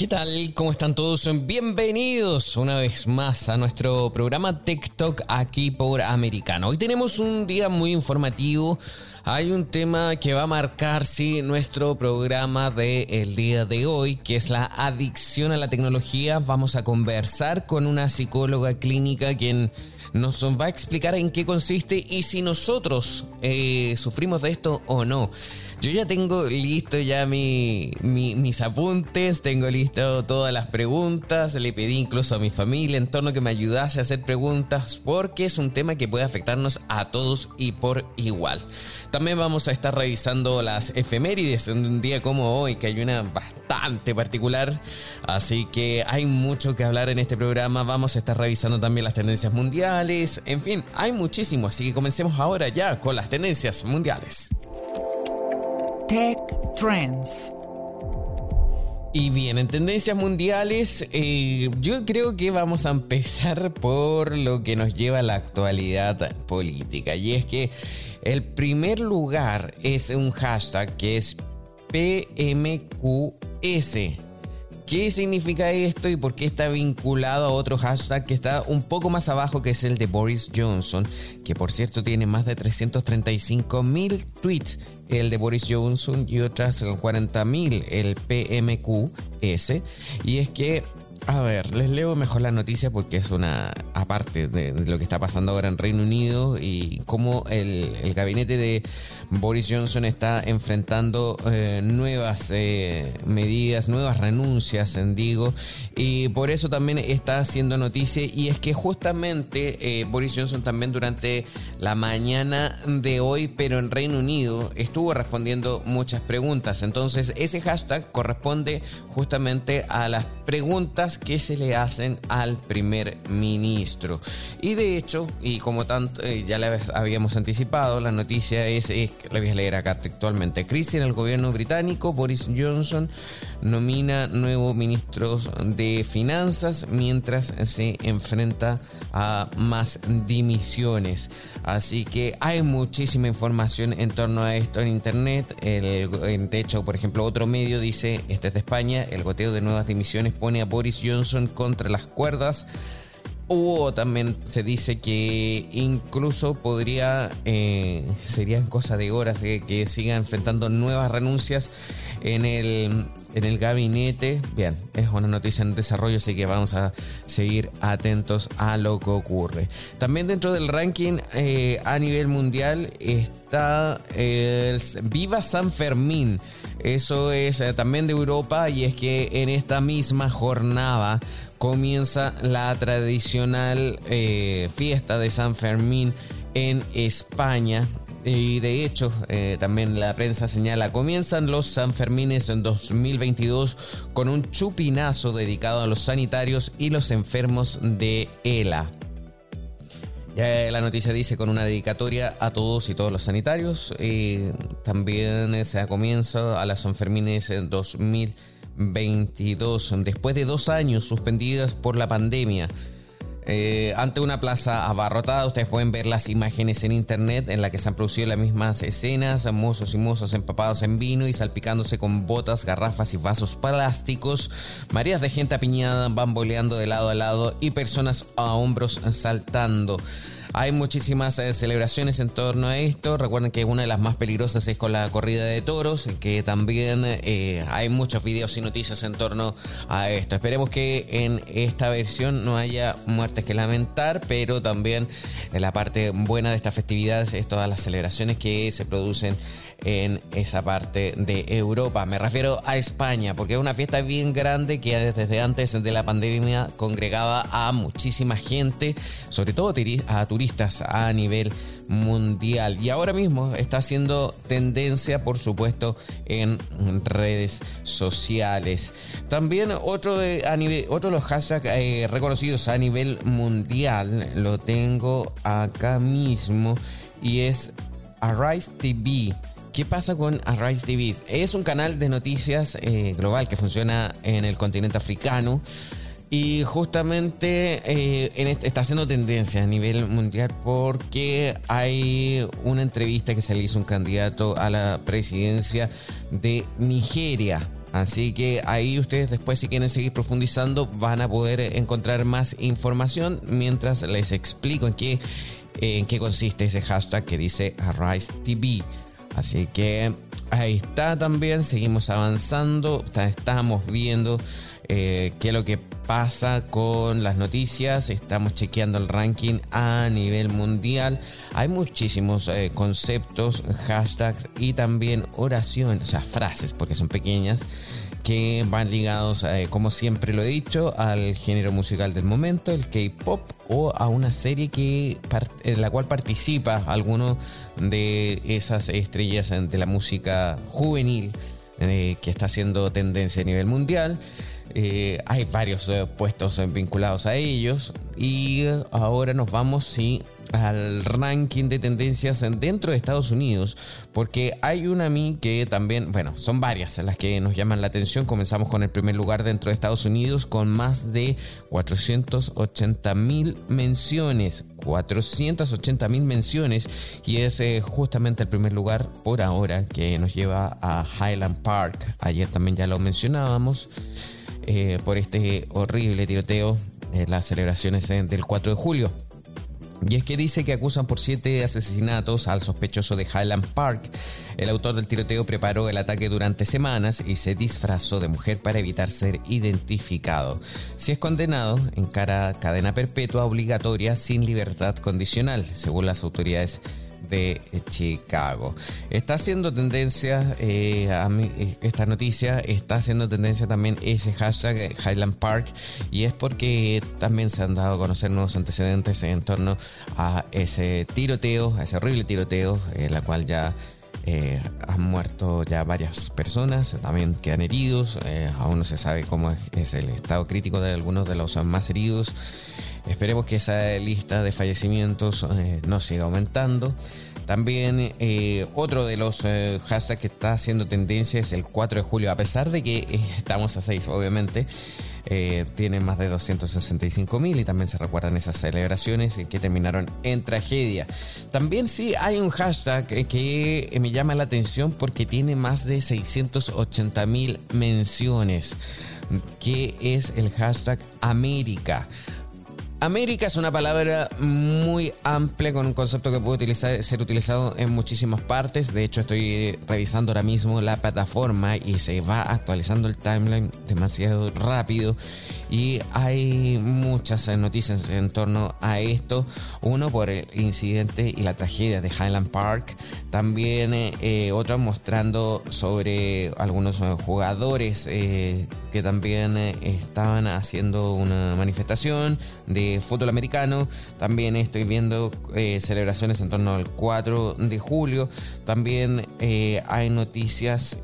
¿Qué tal? ¿Cómo están todos? Bienvenidos una vez más a nuestro programa TikTok aquí por Americano. Hoy tenemos un día muy informativo. Hay un tema que va a marcar, sí, nuestro programa del día de hoy, que es la adicción a la tecnología. Vamos a conversar con una psicóloga clínica quien nos va a explicar en qué consiste y si nosotros eh, sufrimos de esto o no. Yo ya tengo listo ya mi, mis apuntes, tengo listo todas las preguntas, le pedí incluso a mi familia en torno que me ayudase a hacer preguntas porque es un tema que puede afectarnos a todos y por igual. También vamos a estar revisando las efemérides en un día como hoy, que hay una bastante particular, así que hay mucho que hablar en este programa. Vamos a estar revisando también las tendencias mundiales, en fin, hay muchísimo, así que comencemos ahora ya con las tendencias mundiales. Tech Trends. Y bien, en tendencias mundiales, eh, yo creo que vamos a empezar por lo que nos lleva a la actualidad política. Y es que el primer lugar es un hashtag que es PMQS. ¿Qué significa esto y por qué está vinculado a otro hashtag que está un poco más abajo, que es el de Boris Johnson, que por cierto tiene más de 335 mil tweets, el de Boris Johnson y otras 40 mil, el PMQS. Y es que a ver, les leo mejor la noticia porque es una aparte de, lo que está pasando ahora en Reino Unido y cómo el, gabinete de Boris Johnson está enfrentando eh, nuevas eh, medidas, nuevas renuncias, en digo, y por eso también está haciendo noticia y es que justamente eh, Boris Johnson también durante la mañana de hoy, pero en Reino Unido, estuvo respondiendo muchas preguntas. Entonces, ese hashtag corresponde justamente a las preguntas que se le hacen al primer ministro. Y de hecho, y como tanto ya le habíamos anticipado, la noticia es, es la voy a leer acá textualmente. Crisis en el gobierno británico, Boris Johnson nomina nuevos ministros de finanzas mientras se enfrenta a más dimisiones. Así que hay muchísima información en torno a esto en internet. El, de hecho, por ejemplo, otro medio dice, este es de España, el goteo de nuevas dimisiones pone a Boris Johnson contra las cuerdas. O también se dice que incluso podría, eh, serían cosa de horas eh, que siga enfrentando nuevas renuncias en el en el gabinete. Bien, es una noticia en desarrollo, así que vamos a seguir atentos a lo que ocurre. También dentro del ranking eh, a nivel mundial está el Viva San Fermín. Eso es eh, también de Europa y es que en esta misma jornada comienza la tradicional eh, fiesta de San Fermín en España. Y de hecho, eh, también la prensa señala, comienzan los Sanfermines en 2022 con un chupinazo dedicado a los sanitarios y los enfermos de ELA. Ya la noticia dice con una dedicatoria a todos y todos los sanitarios. Y también se comienza a las Sanfermines en 2022, después de dos años suspendidas por la pandemia. Eh, ante una plaza abarrotada, ustedes pueden ver las imágenes en internet en la que se han producido las mismas escenas, mozos y mozos empapados en vino y salpicándose con botas, garrafas y vasos plásticos, marías de gente apiñada bamboleando de lado a lado y personas a hombros saltando. Hay muchísimas eh, celebraciones en torno a esto. Recuerden que una de las más peligrosas es con la corrida de toros, que también eh, hay muchos videos y noticias en torno a esto. Esperemos que en esta versión no haya muertes que lamentar, pero también la parte buena de estas festividades es todas las celebraciones que se producen en esa parte de Europa. Me refiero a España, porque es una fiesta bien grande que desde antes de la pandemia congregaba a muchísima gente, sobre todo a turistas a nivel mundial. Y ahora mismo está haciendo tendencia, por supuesto, en redes sociales. También otro de, a nivel, otro de los hashtags eh, reconocidos a nivel mundial lo tengo acá mismo y es Arise TV. ¿Qué pasa con Arise TV? Es un canal de noticias eh, global que funciona en el continente africano y justamente eh, está haciendo tendencia a nivel mundial porque hay una entrevista que se le hizo un candidato a la presidencia de Nigeria. Así que ahí ustedes después si quieren seguir profundizando van a poder encontrar más información mientras les explico en qué, en qué consiste ese hashtag que dice Arise TV. Así que ahí está también, seguimos avanzando, estamos viendo eh, qué es lo que pasa con las noticias, estamos chequeando el ranking a nivel mundial. Hay muchísimos eh, conceptos, hashtags y también oraciones, o sea, frases, porque son pequeñas que van ligados, eh, como siempre lo he dicho, al género musical del momento, el K-pop, o a una serie que, en la cual participa alguno de esas estrellas de la música juvenil eh, que está haciendo tendencia a nivel mundial. Eh, hay varios puestos vinculados a ellos y ahora nos vamos sí, al ranking de tendencias dentro de Estados Unidos, porque hay una a que también, bueno, son varias las que nos llaman la atención. Comenzamos con el primer lugar dentro de Estados Unidos con más de 480 mil menciones. 480 mil menciones y es eh, justamente el primer lugar por ahora que nos lleva a Highland Park. Ayer también ya lo mencionábamos. Eh, por este horrible tiroteo en las celebraciones del 4 de julio. Y es que dice que acusan por siete asesinatos al sospechoso de Highland Park. El autor del tiroteo preparó el ataque durante semanas y se disfrazó de mujer para evitar ser identificado. Si es condenado, encara cadena perpetua obligatoria sin libertad condicional, según las autoridades de Chicago. Está haciendo tendencia, eh, a eh, esta noticia está haciendo tendencia también ese hashtag eh, Highland Park y es porque también se han dado a conocer nuevos antecedentes en torno a ese tiroteo, a ese horrible tiroteo, en la cual ya han muerto ya varias personas, también quedan heridos, aún no se sabe cómo es, el estado crítico de algunos de los más heridos. Esperemos que esa lista de fallecimientos eh, no siga aumentando. También eh, otro de los eh, hashtags que está haciendo tendencia es el 4 de julio, a pesar de que estamos a 6, obviamente. tiene más de 265 mil y también se recuerdan esas celebraciones que terminaron en tragedia. También sí hay un hashtag que me llama la atención porque tiene más de 680 mil menciones, que es el hashtag América. América es una palabra muy amplia con un concepto que puede ser utilizado en muchísimas partes. De hecho, estoy revisando ahora mismo la plataforma y se va actualizando el timeline demasiado rápido. Y hay muchas noticias en torno a esto. Uno por el incidente y la tragedia de Highland Park. También eh, otro mostrando sobre algunos jugadores eh, que también eh, estaban haciendo una manifestación de fútbol americano. También estoy viendo eh, celebraciones en torno al 4 de julio. También eh, hay noticias.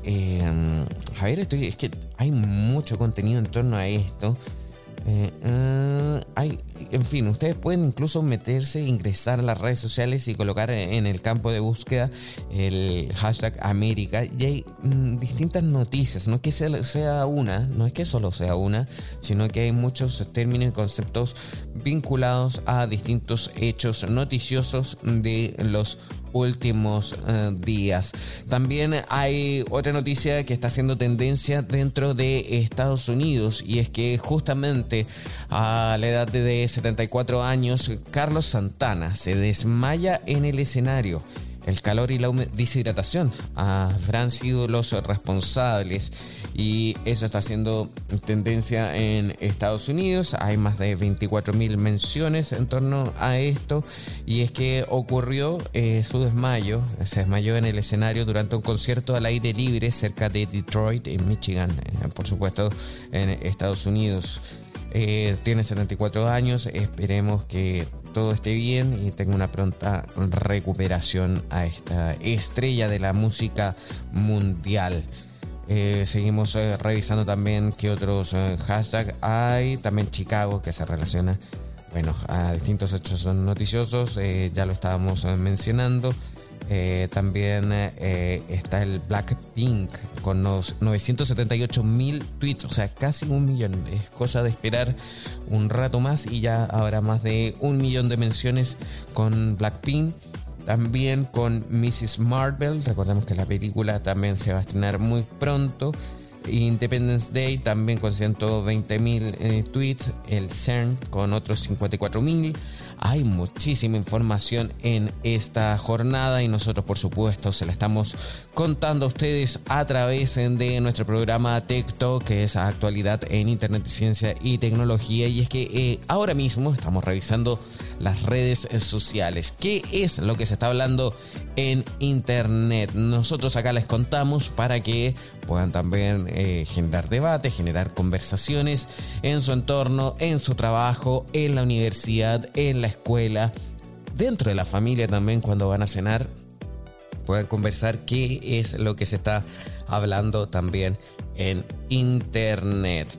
Javier, estoy, es que hay mucho contenido en torno a esto. Eh, hay, en fin, ustedes pueden incluso meterse, ingresar a las redes sociales y colocar en el campo de búsqueda el hashtag América. Y hay mm, distintas noticias, no es que sea, una, no es que solo sea una, sino que hay muchos términos y conceptos vinculados a distintos hechos noticiosos de los últimos eh, días. También hay otra noticia que está haciendo tendencia dentro de Estados Unidos y es que justamente a la edad de 74 años, Carlos Santana se desmaya en el escenario. El calor y la deshidratación habrán sido los responsables y eso está haciendo tendencia en Estados Unidos. Hay más de 24 mil menciones en torno a esto y es que ocurrió eh, su desmayo, se desmayó en el escenario durante un concierto al aire libre cerca de Detroit, en Michigan, eh, por supuesto en Estados Unidos. Eh, tiene 74 años, esperemos que todo esté bien y tenga una pronta recuperación a esta estrella de la música mundial. Eh, seguimos eh, revisando también qué otros hashtags hay. También Chicago, que se relaciona bueno, a distintos hechos noticiosos. ya lo estábamos mencionando. Eh, también eh, está el Blackpink con los 978 mil tweets, o sea, casi un millón. Es cosa de esperar un rato más y ya habrá más de un millón de menciones con Blackpink. También con Mrs. Marvel, recordemos que la película también se va a estrenar muy pronto. Independence Day también con 120 mil eh, tweets. El CERN con otros 54 mil. Hay muchísima información en esta jornada y nosotros por supuesto se la estamos contando a ustedes a través de nuestro programa TikTok que es actualidad en Internet, Ciencia y Tecnología. Y es que eh, ahora mismo estamos revisando las redes sociales. ¿Qué es lo que se está hablando en Internet? Nosotros acá les contamos para que puedan también eh, generar debate, generar conversaciones en su entorno, en su trabajo, en la universidad, en la escuela, dentro de la familia también cuando van a cenar puedan conversar qué es lo que se está hablando también en internet.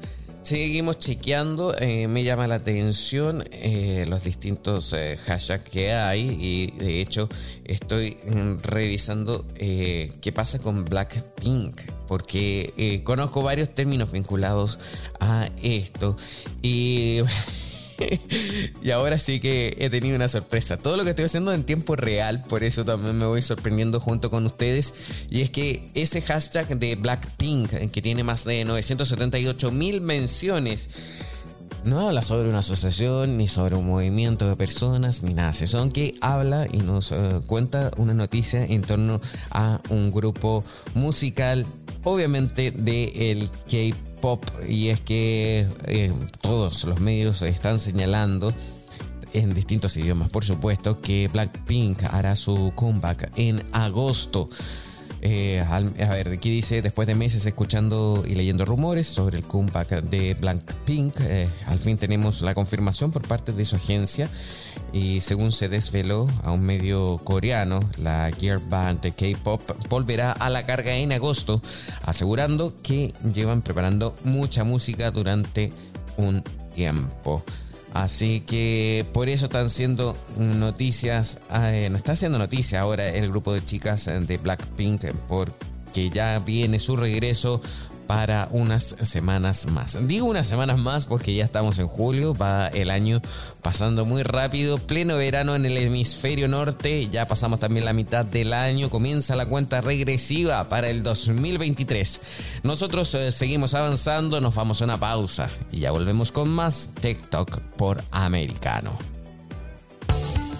Seguimos chequeando, eh, me llama la atención eh, los distintos eh, hashtags que hay y de hecho estoy mm, revisando qué pasa con Blackpink porque conozco varios términos vinculados a esto y y ahora sí que he tenido una sorpresa. Todo lo que estoy haciendo en tiempo real, por eso también me voy sorprendiendo junto con ustedes. Y es que ese hashtag de Blackpink, que tiene más de 978 mil menciones, no habla sobre una asociación, ni sobre un movimiento de personas, ni nada. Son que habla y nos eh, cuenta una noticia en torno a un grupo musical, obviamente de el K-pop pop y es que eh, todos los medios están señalando en distintos idiomas, por supuesto, que Blackpink hará su comeback en agosto. Eh, a ver, aquí dice, después de meses escuchando y leyendo rumores sobre el comeback de Blackpink, eh, al fin tenemos la confirmación por parte de su agencia y según se desveló a un medio coreano, la Gear Band de K-Pop volverá a la carga en agosto, asegurando que llevan preparando mucha música durante un tiempo. Así que por eso están siendo noticias, eh, no está haciendo noticia ahora el grupo de chicas de Blackpink porque ya viene su regreso para unas semanas más. Digo unas semanas más porque ya estamos en julio, va el año pasando muy rápido, pleno verano en el hemisferio norte, ya pasamos también la mitad del año, comienza la cuenta regresiva para el 2023. Nosotros eh, seguimos avanzando, nos vamos a una pausa y ya volvemos con más TikTok por americano.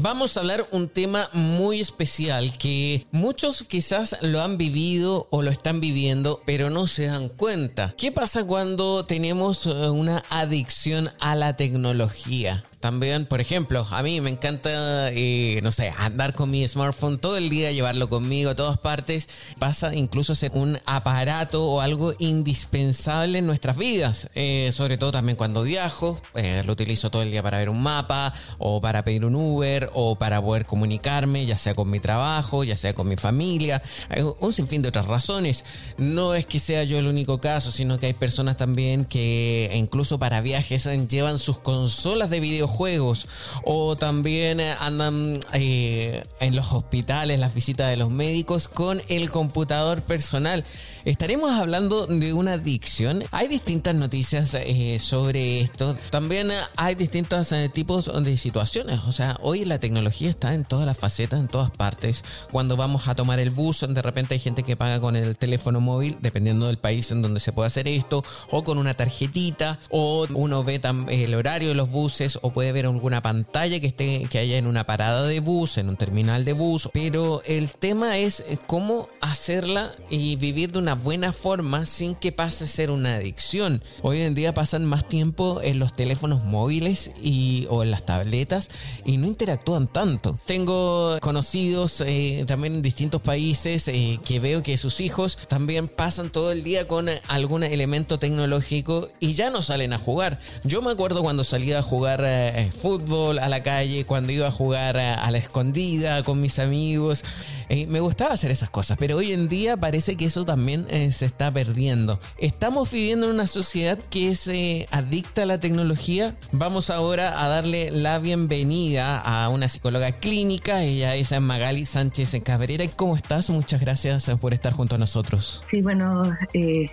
Vamos a hablar un tema muy especial que muchos quizás lo han vivido o lo están viviendo, pero no se dan cuenta. ¿Qué pasa cuando tenemos eh, una adicción a la tecnología? También, por ejemplo, a mí me encanta, eh, no sé, andar con mi smartphone todo el día, llevarlo conmigo a todas partes. Pasa incluso a ser un aparato o algo indispensable en nuestras vidas. Eh, sobre todo también cuando viajo, eh, lo utilizo todo el día para ver un mapa o para pedir un Uber o para poder comunicarme, ya sea con mi trabajo, ya sea con mi familia. Hay un sinfín de otras razones. No es que sea yo el único caso, sino que hay personas también que incluso para viajes llevan sus consolas de video juegos o también eh, andan eh, en los hospitales, las visitas de los médicos con el computador personal. Estaremos hablando de una adicción. Hay distintas noticias eh, sobre esto. También hay distintos tipos de situaciones. O sea, hoy la tecnología está en todas las facetas, en todas partes. Cuando vamos a tomar el bus, de repente hay gente que paga con el teléfono móvil, dependiendo del país en donde se puede hacer esto, o con una tarjetita, o uno ve el horario de los buses, puede ver alguna pantalla que esté que haya en una parada de bus, en un terminal de bus, pero el tema es cómo hacerla y vivir de una buena forma sin que pase a ser una adicción. Hoy en día pasan más tiempo en los teléfonos móviles y o en las tabletas y no interactúan tanto. Tengo conocidos eh, también en distintos países eh, que veo que sus hijos también pasan todo el día con algún elemento tecnológico y ya no salen a jugar. Yo me acuerdo cuando salía a jugar eh, fútbol a la calle, cuando iba a jugar a, la escondida con mis amigos. Eh, me gustaba hacer esas cosas, pero hoy en día parece que eso también eh, se está perdiendo. Estamos viviendo en una sociedad que es eh, adicta a la tecnología. Vamos ahora a darle la bienvenida a una psicóloga clínica. Ella es Magali Sánchez Cabrera. ¿Cómo estás? Muchas gracias por estar junto a nosotros. Sí, bueno,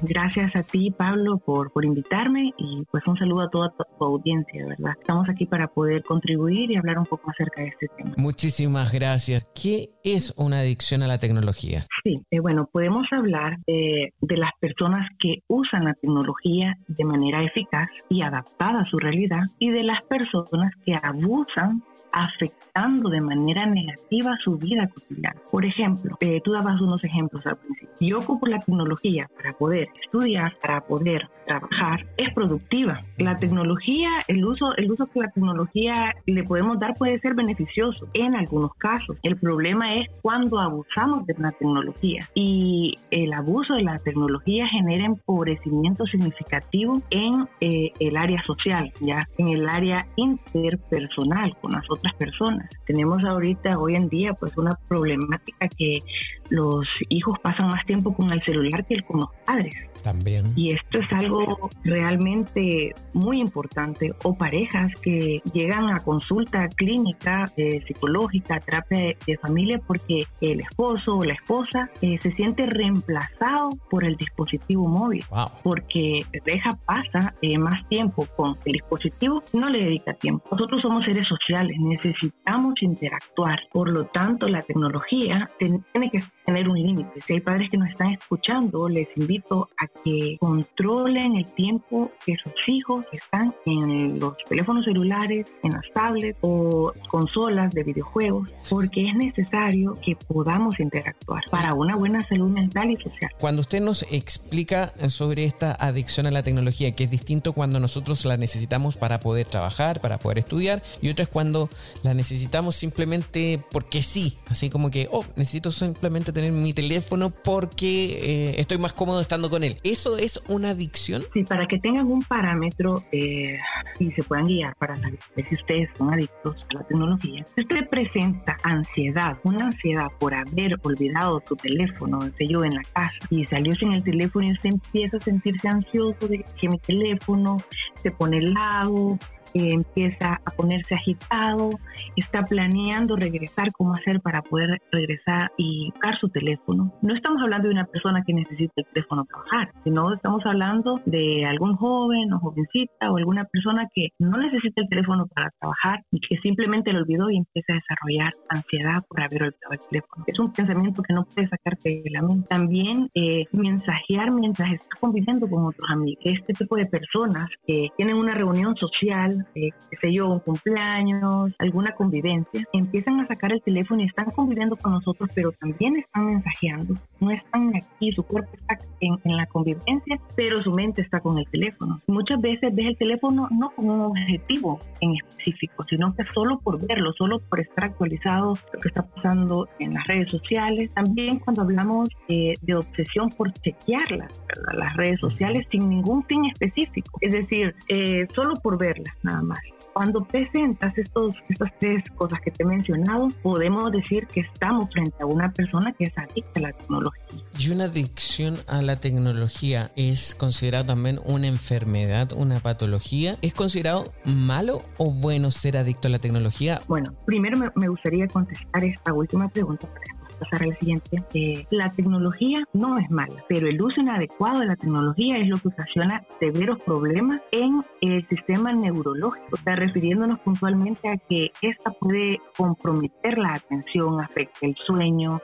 gracias a ti, Pablo, por, por invitarme y pues un saludo a toda tu audiencia, ¿verdad? Estamos aquí para poder contribuir y hablar un poco acerca de este tema. Muchísimas gracias. ¿Qué es una adicción a la tecnología? Sí, eh, bueno, podemos hablar de, de las personas que usan la tecnología de manera eficaz y adaptada a su realidad y de las personas que abusan afectando de manera negativa su vida cotidiana. Por ejemplo, eh, tú dabas unos ejemplos al principio. Yo ocupo la tecnología para poder estudiar, para poder trabajar es productiva. La tecnología, el uso, el uso que la tecnología le podemos dar puede ser beneficioso en algunos casos. El problema es cuando abusamos de la tecnología y el abuso de la tecnología genera empobrecimiento significativo en eh, el área social, ya en el área interpersonal con las otras personas. Tenemos ahorita, hoy en día, pues una problemática que los hijos pasan más tiempo con el celular que con los padres. También. Y esto es algo realmente muy importante. O parejas que llegan a consulta clínica, eh, psicológica, terapia de, familia, porque el esposo o la esposa eh, se siente reemplazado por el dispositivo móvil. Porque deja, pasa eh, más tiempo con el dispositivo, no le dedica tiempo. Nosotros somos seres sociales, necesitamos interactuar. Por lo tanto, la tecnología tiene que tener un límite. Si hay padres que nos están escuchando, les invito a que controlen el tiempo que sus hijos están en los teléfonos celulares, en las tablets o consolas de videojuegos, porque es necesario que podamos interactuar para una buena salud mental y social. Cuando usted nos explica sobre esta adicción a la tecnología, que es distinto cuando nosotros la necesitamos para poder trabajar, para poder estudiar, y otra es cuando la necesitamos simplemente porque sí, así como que, oh, necesito simplemente tener mi teléfono porque eh, estoy más cómodo estando con él. ¿Eso es una adicción? Sí, para que tengan un parámetro eh, y se puedan guiar para saber si ustedes son adictos a la tecnología. Si usted presenta ansiedad, una ansiedad por haber olvidado su teléfono, sé yo, en la casa y salió sin el teléfono y usted empieza a sentirse ansioso de que mi teléfono se pone helado, empieza a ponerse agitado, está planeando regresar, cómo hacer para poder regresar y buscar su teléfono. No estamos hablando de una persona que necesita el teléfono para trabajar, sino estamos hablando de algún joven o jovencita o alguna persona que no necesita el teléfono para trabajar y que simplemente lo olvidó y empieza a desarrollar ansiedad por haber olvidado el teléfono. Es un pensamiento que no puede sacarte de la mente. También eh, mensajear mientras está conviviendo con otros amigos. Este tipo de personas que tienen una reunión social qué sé yo, un cumpleaños, alguna convivencia, empiezan a sacar el teléfono y están conviviendo con nosotros, pero también están mensajeando, no están aquí, su cuerpo está en, la convivencia, pero su mente está con el teléfono. Muchas veces ves el teléfono no como un objetivo en específico, sino que solo por verlo, solo por estar actualizado lo que está pasando en las redes sociales. También cuando hablamos eh, de obsesión por chequearlas, las redes sociales sin ningún fin específico, es decir, eh, solo por verlas, nada más. Cuando presentas estos, estas tres cosas que te he mencionado, podemos decir que estamos frente a una persona que es adicta a la tecnología. ¿Y una adicción a la tecnología es considerado también una enfermedad, una patología? ¿Es considerado malo o bueno ser adicto a la tecnología? Bueno, primero me, me gustaría contestar esta última pregunta para pasar a la siguiente. Eh, la tecnología no es mala, pero el uso inadecuado de la tecnología es lo que ocasiona severos problemas en el sistema neurológico. Está refiriéndonos puntualmente a que esta puede comprometer la atención, afecta el sueño,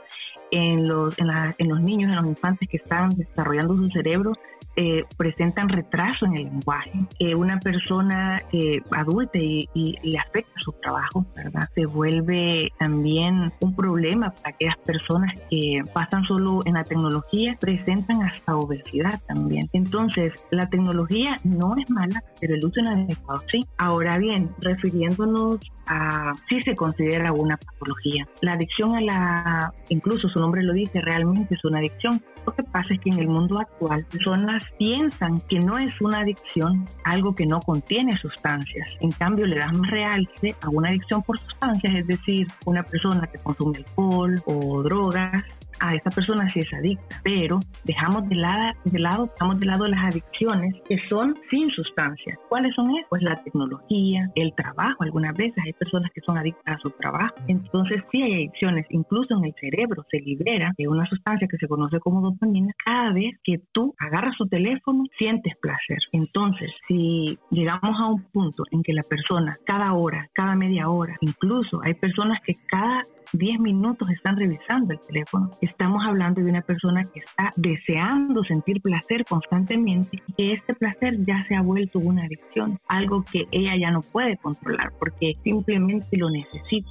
en los, en, en, los niños, en los infantes que están desarrollando su cerebro, eh, presentan retraso en el lenguaje. Eh, una persona eh, adulta y, le afecta su trabajo, ¿verdad? Se vuelve también un problema para aquellas personas que pasan solo en la tecnología, presentan hasta obesidad también. Entonces, la tecnología no es mala, pero el uso inadecuado sí. Ahora bien, refiriéndonos a si se considera una patología. La adicción a la, incluso su nombre lo dice, realmente es una adicción. Lo que pasa es que en el mundo actual personas piensan que no es una adicción algo que no contiene sustancias. En cambio, le dan más realce a una adicción por sustancias, es decir, una persona que consume alcohol o drogas a esta persona si es adicta, pero dejamos de lado, de lado, dejamos de lado las adicciones que son sin sustancias. ¿Cuáles son esas? Pues la tecnología, el trabajo. Algunas veces hay personas que son adictas a su trabajo. Entonces sí hay adicciones, incluso en el cerebro se libera de una sustancia que se conoce como dopamina cada vez que tú agarras tu teléfono, sientes placer. Entonces, si llegamos a un punto en que la persona cada hora, cada media hora, incluso hay personas que cada 10 minutos están revisando el teléfono. Estamos hablando de una persona que está deseando sentir placer constantemente y que este placer ya se ha vuelto una adicción, algo que ella ya no puede controlar porque simplemente lo necesita.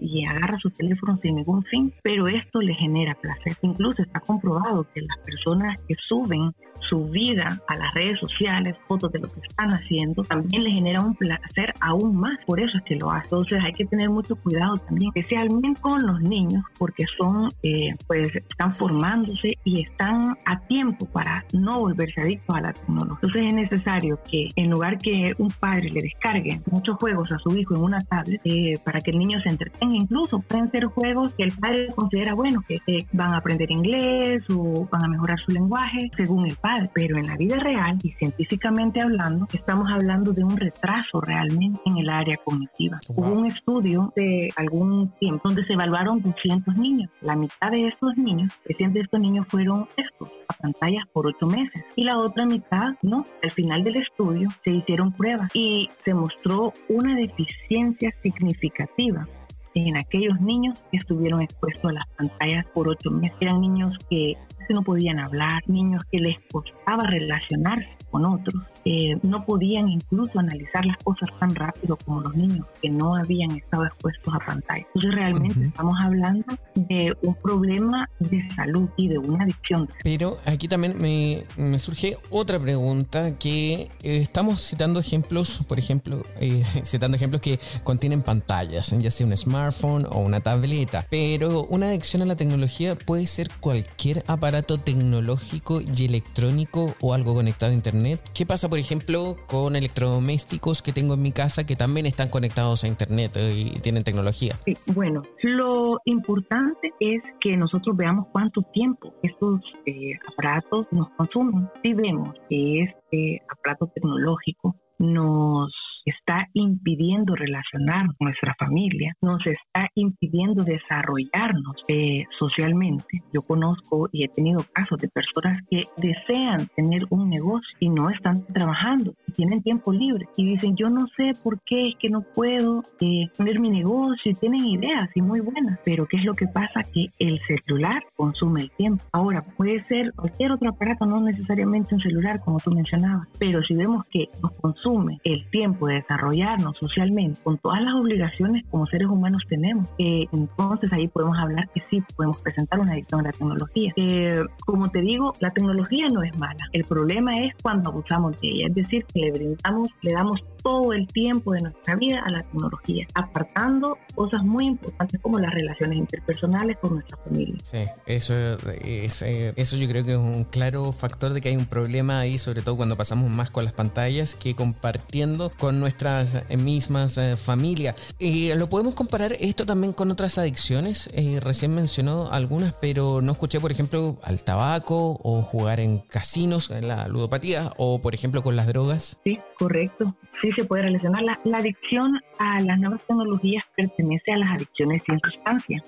Y agarra su teléfono sin ningún fin, pero esto le genera placer. Incluso está comprobado que las personas que suben su vida a las redes sociales, fotos de lo que están haciendo, también le genera un placer aún más. Por eso es que lo hace. Entonces hay que tener mucho cuidado también, especialmente con los niños, porque son, eh, pues, están formándose y están a tiempo para no volverse adictos a la tecnología. Entonces es necesario que en lugar que un padre le descargue muchos juegos a su hijo en una tablet eh, para que el niño se entretenga, incluso pueden ser juegos que el padre considera bueno, que van a aprender inglés o van a mejorar su lenguaje según el padre, pero en la vida real y científicamente hablando, estamos hablando de un retraso realmente en el área cognitiva. Hubo un estudio de algún tiempo donde se evaluaron 200 niños. La mitad de estos niños, 100 de estos niños fueron estos, a pantallas por 8 meses y la otra mitad no. Al final del estudio se hicieron pruebas y se mostró una deficiencia significativa en aquellos niños que estuvieron expuestos a las pantallas por ocho meses. Eran niños que no podían hablar, niños que les costaba relacionarse con otros, eh, no podían incluso analizar las cosas tan rápido como los niños que no habían estado expuestos a pantalla. Entonces realmente estamos hablando de un problema de salud y de una adicción. Pero aquí también me, me surge otra pregunta que eh, estamos citando ejemplos, por ejemplo, eh, citando ejemplos que contienen pantallas, ya sea un smartphone o una tableta, pero una adicción a la tecnología puede ser cualquier aparato tecnológico y electrónico o algo conectado a internet ¿Qué pasa, por ejemplo, con electrodomésticos que tengo en mi casa que también están conectados a Internet eh, y tienen tecnología? Sí, bueno, lo importante es que nosotros veamos cuánto tiempo estos eh, aparatos nos consumen. Si vemos que este aparato tecnológico nos está impidiendo relacionarnos con nuestra familia, nos está impidiendo desarrollarnos eh, socialmente. Yo conozco y he tenido casos de personas que desean tener un negocio y no están trabajando, y tienen tiempo libre y dicen, yo no sé por qué es que no puedo eh, tener mi negocio y tienen ideas y muy buenas, pero ¿qué es lo que pasa? Que el celular consume el tiempo. Ahora, puede ser cualquier otro aparato, no necesariamente un celular, como tú mencionabas, pero si vemos que nos consume el tiempo de desarrollarnos socialmente con todas las obligaciones como seres humanos tenemos, eh, entonces ahí podemos hablar que sí podemos presentar una adicción a la tecnología. Eh, como te digo, la tecnología no es mala. El problema es cuando abusamos de ella, es decir, que le brindamos, le damos todo el tiempo de nuestra vida a la tecnología, apartando cosas muy importantes como las relaciones interpersonales con nuestra familia. Sí, eso, es, eh, eso yo creo que es un claro factor de que hay un problema ahí, sobre todo cuando pasamos más con las pantallas que compartiendo con nuestras eh, mismas eh, familias. Lo podemos comparar esto también con otras adicciones. Eh, recién mencionó algunas, pero no escuché, por ejemplo, al tabaco o jugar en casinos, en la ludopatía, o por ejemplo con las drogas. Sí, correcto. Sí se puede relacionar. La, adicción a las nuevas tecnologías pertenece a las adicciones sin sustancia,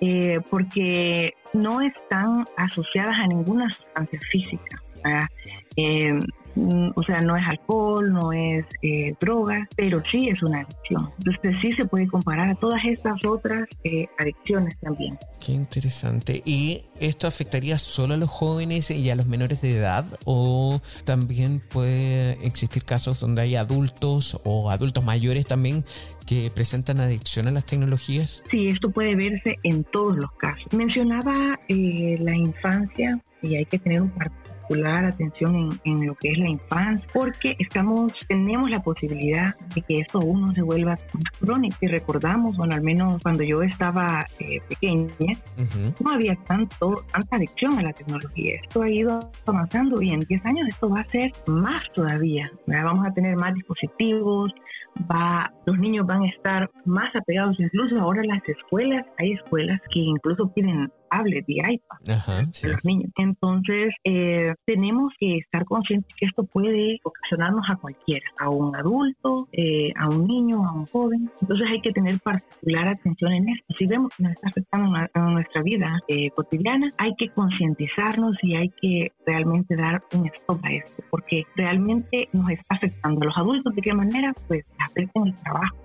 porque no están asociadas a ninguna sustancia física. Eh, o sea, no es alcohol, no es eh, droga, pero sí es una adicción. Entonces sí se puede comparar a todas estas otras eh, adicciones también. Qué interesante. ¿Y esto afectaría solo a los jóvenes y a los menores de edad? ¿O también puede existir casos donde hay adultos o adultos mayores también que presentan adicción a las tecnologías? Sí, esto puede verse en todos los casos. Mencionaba eh, la infancia y hay que tener un atención en, lo que es la infancia, porque estamos, tenemos la posibilidad de que esto aún no se vuelva más crónico. Y recordamos, bueno, al menos cuando yo estaba eh, pequeña, no había tanto, tanta adicción a la tecnología. Esto ha ido avanzando y en 10 años esto va a ser más todavía. Vamos a tener más dispositivos, va, los niños van a estar más apegados, incluso ahora las escuelas, hay escuelas que incluso piden tablet y iPad de los niños. Entonces, eh, tenemos que estar conscientes que esto puede ocasionarnos a cualquiera, a un adulto, eh, a un niño, a un joven. Entonces, hay que tener particular atención en esto. Si vemos que nos está afectando a, nuestra vida eh, cotidiana, hay que concientizarnos y hay que realmente dar un stop a esto, porque realmente nos está afectando a los adultos. ¿De qué manera? Pues afecta en el trabajo.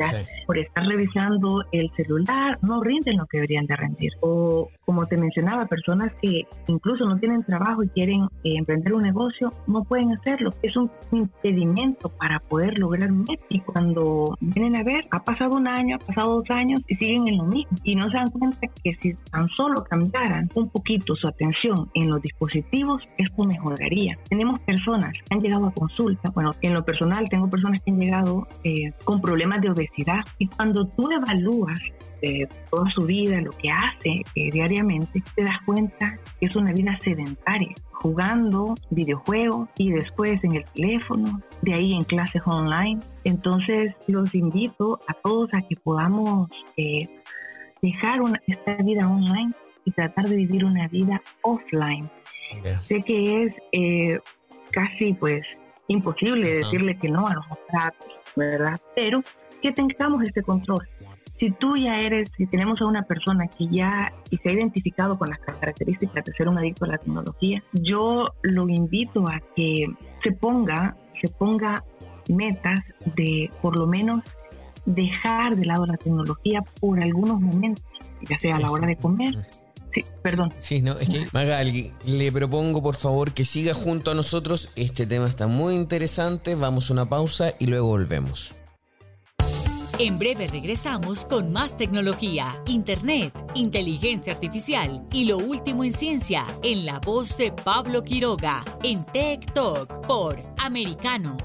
Por estar revisando el celular, no rinden lo que deberían de rendir. O como te mencionaba, personas que incluso no tienen trabajo y quieren eh, emprender un negocio, no pueden hacerlo. Es un impedimento para poder lograr un Y cuando vienen a ver, ha pasado un año, ha pasado dos años y siguen en lo mismo. Y no se dan cuenta que si tan solo cambiaran un poquito su atención en los dispositivos, esto mejoraría. Tenemos personas que han llegado a consulta, bueno, en lo personal tengo personas que han llegado eh, con problemas de obesidad y cuando tú evalúas eh, toda su vida, lo que hace eh, te das cuenta que es una vida sedentaria, jugando videojuegos y después en el teléfono, de ahí en clases online. Entonces los invito a todos a que podamos eh, dejar una, esta vida online y tratar de vivir una vida offline. Sé que es casi pues imposible decirle que no a los contratos, ¿verdad? Pero que tengamos este control. Si tú ya eres, si tenemos a una persona que ya y se ha identificado con las características de ser un adicto a la tecnología, yo lo invito a que se ponga, se ponga metas de por lo menos dejar de lado la tecnología por algunos momentos, ya sea a la hora de comer, Sí, perdón. Sí, no, es que Magali, le propongo por favor que siga junto a nosotros. Este tema está muy interesante. Vamos a una pausa y luego volvemos. En breve regresamos con más tecnología, internet, inteligencia artificial y lo último en ciencia en la voz de Pablo Quiroga en Tech Talk por Americano.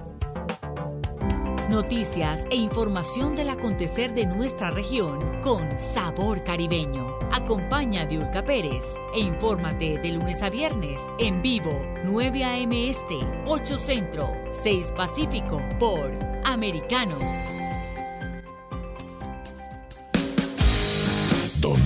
Noticias e información del acontecer de nuestra región con sabor caribeño. Acompaña a Diulca Pérez e infórmate de lunes a viernes en vivo 9 a.m. Este, 8 Centro, 6 Pacífico por Americano.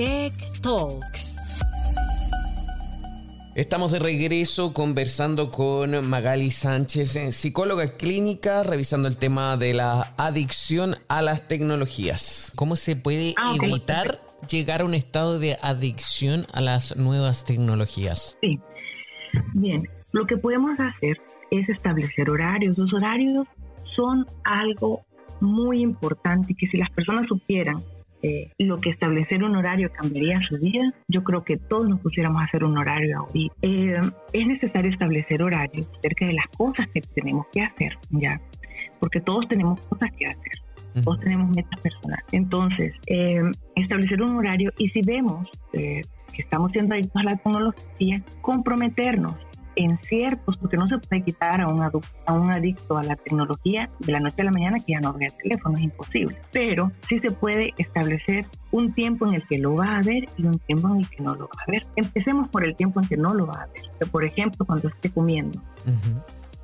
Tech Talks. Estamos de regreso conversando con Magali Sánchez, eh, psicóloga clínica, revisando el tema de la adicción a las tecnologías. ¿Cómo se puede Ah, evitar llegar a un estado de adicción a las nuevas tecnologías? Sí. Bien, lo que podemos hacer es establecer horarios. Los horarios son algo muy importante que si las personas supieran eh, lo que establecer un horario cambiaría su vida, yo creo que todos nos pusiéramos a hacer un horario ahorita. Eh, es necesario establecer horarios acerca de las cosas que tenemos que hacer, ¿ya? Porque todos tenemos cosas que hacer. Todos tenemos metas personales. Entonces, eh, establecer un horario y si vemos que estamos siendo adictos a la tecnología, comprometernos en ciertos, porque no se puede quitar a un, a un adicto a la tecnología de la noche a la mañana que ya no vea el teléfono, es imposible. Pero sí se puede establecer un tiempo en el que lo va a ver y un tiempo en el que no lo va a ver. Empecemos por el tiempo en que no lo va a ver. Por ejemplo, cuando esté comiendo.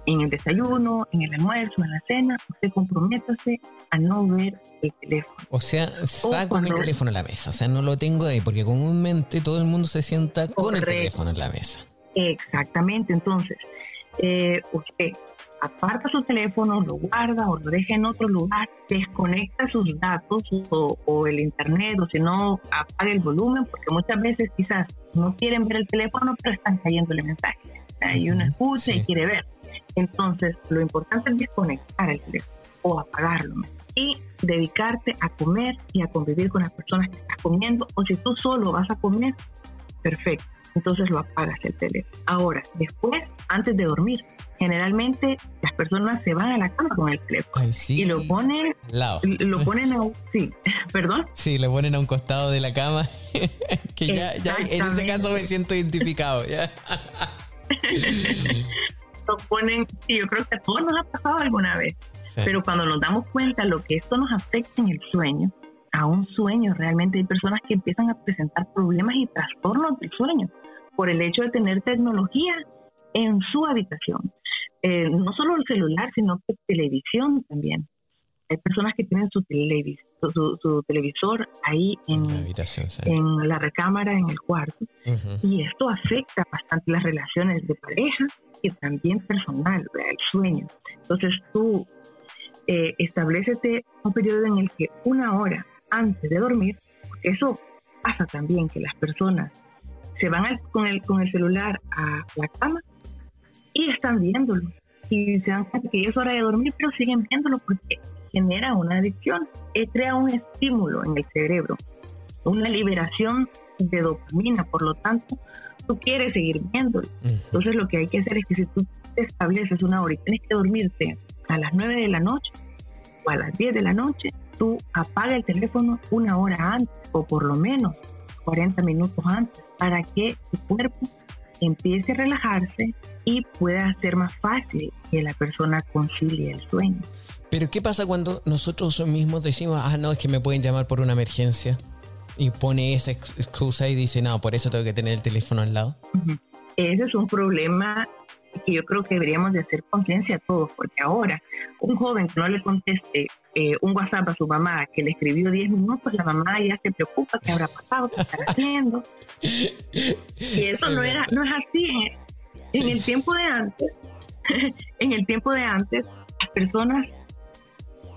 En el desayuno, en el almuerzo, en la cena, usted comprométase a no ver el teléfono. O sea, saco mi teléfono a la mesa. O sea, no lo tengo ahí, porque comúnmente todo el mundo se sienta con el teléfono en la mesa. Exactamente, entonces eh, usted aparta su teléfono, lo guarda o lo deja en otro lugar, desconecta sus datos o, el internet o si no apaga el volumen porque muchas veces quizás no quieren ver el teléfono pero están cayéndole mensajes. Y uno escucha y quiere ver. Entonces lo importante es desconectar el teléfono o apagarlo y dedicarte a comer y a convivir con las personas que estás comiendo o si tú solo vas a comer, perfecto entonces lo apagas el teléfono. Ahora, después, antes de dormir, generalmente las personas se van a la cama con el teléfono y lo ponen lo ponen a sí perdón sí lo ponen a un costado de la cama. Que ya, en ese caso me siento identificado ya. Lo ponen sí yo creo que a todos nos ha pasado alguna vez pero cuando nos damos cuenta lo que esto nos afecta en el sueño a un sueño realmente hay personas que empiezan a presentar problemas y trastornos del sueño por el hecho de tener tecnología en su habitación. Eh, no solo el celular, sino que televisión también. Hay personas que tienen su, su, televisor ahí en la, habitación, en la recámara, en el cuarto, y esto afecta bastante las relaciones de pareja y también personal, el sueño. Entonces tú eh, establecete un periodo en el que una hora antes de dormir, porque eso pasa también, que las personas se van con, el, con el celular a la cama y están viéndolo. Y se dan cuenta que es hora de dormir, pero siguen viéndolo porque genera una adicción, eh, crea un estímulo en el cerebro, una liberación de dopamina, por lo tanto, tú quieres seguir viéndolo. Entonces lo que hay que hacer es que si tú te estableces una hora y tienes que dormirte a las 9 de la noche o a las 10 de la noche, tú apaga el teléfono una hora antes o por lo menos 40 minutos antes para que tu cuerpo empiece a relajarse y pueda ser más fácil que la persona concilie el sueño. Pero ¿qué pasa cuando nosotros mismos decimos, ah, no, es que me pueden llamar por una emergencia? Y pone esa excusa y dice, no, por eso tengo que tener el teléfono al lado. Ese es un problema que yo creo que deberíamos de hacer conciencia todos, porque ahora un joven que no le conteste eh, un WhatsApp a su mamá que le escribió 10 minutos, la mamá ya se preocupa qué habrá pasado, qué estará haciendo. Y eso no era, no es así. En el tiempo de antes, en el tiempo de antes, las personas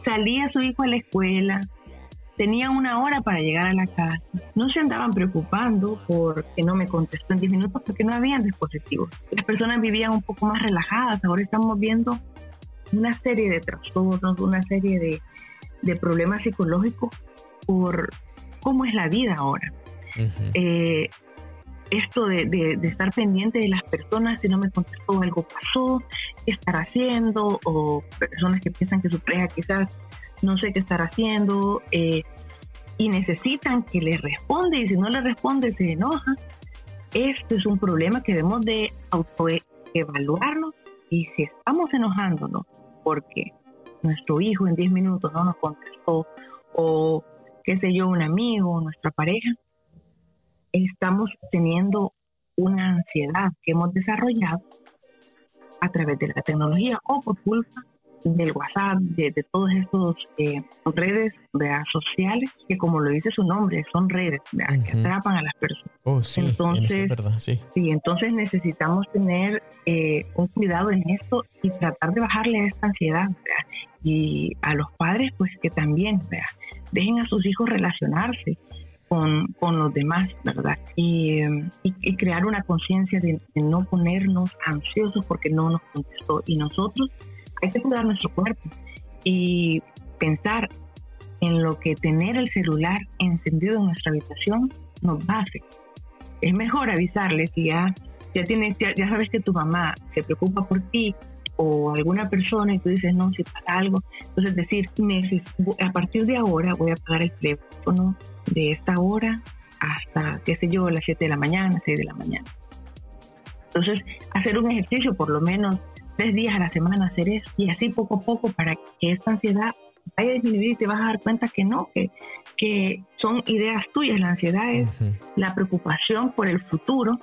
salía su hijo a la escuela, tenían una hora para llegar a la casa. No se andaban preocupando porque no me contestó en 10 minutos porque no habían dispositivos. Las personas vivían un poco más relajadas. Ahora estamos viendo una serie de trastornos, una serie de, problemas psicológicos por cómo es la vida ahora. Eh, esto de, estar pendiente de las personas, si no me contestó algo pasó, qué estar haciendo, o personas que piensan que su pareja quizás no sé qué estar haciendo, eh, y necesitan que les responda, y si no le responde se enoja. Este es un problema que debemos de autoevaluarnos y si estamos enojándonos porque nuestro hijo en 10 minutos no nos contestó o qué sé yo, un amigo, nuestra pareja, estamos teniendo una ansiedad que hemos desarrollado a través de la tecnología o por culpa del WhatsApp, de, de todos estos eh, redes sociales, que como lo dice su nombre, son redes que atrapan a las personas. Oh, sí, entonces, sí. entonces necesitamos tener eh, un cuidado en esto y tratar de bajarle esta ansiedad. Y a los padres, pues que también dejen a sus hijos relacionarse. Con, con, los demás, ¿verdad? Y, y, crear una conciencia de, de, no ponernos ansiosos porque no nos contestó. Y nosotros que cuidar nuestro cuerpo y pensar en lo que tener el celular encendido en nuestra habitación nos afectar. Es mejor avisarle si ya, ya, tienes, ya, sabes que tu mamá se preocupa por ti o alguna persona y tú dices, no, si pasa algo. Entonces decir, a partir de ahora voy a pagar el teléfono de esta hora hasta, qué sé yo, las 7 de la mañana, 6 de la mañana. Entonces, hacer un ejercicio por lo menos tres días a la semana, hacer eso y así poco a poco para que esta ansiedad vaya a disminuir y te vas a dar cuenta que no, que, que son ideas tuyas. La ansiedad es la preocupación por el futuro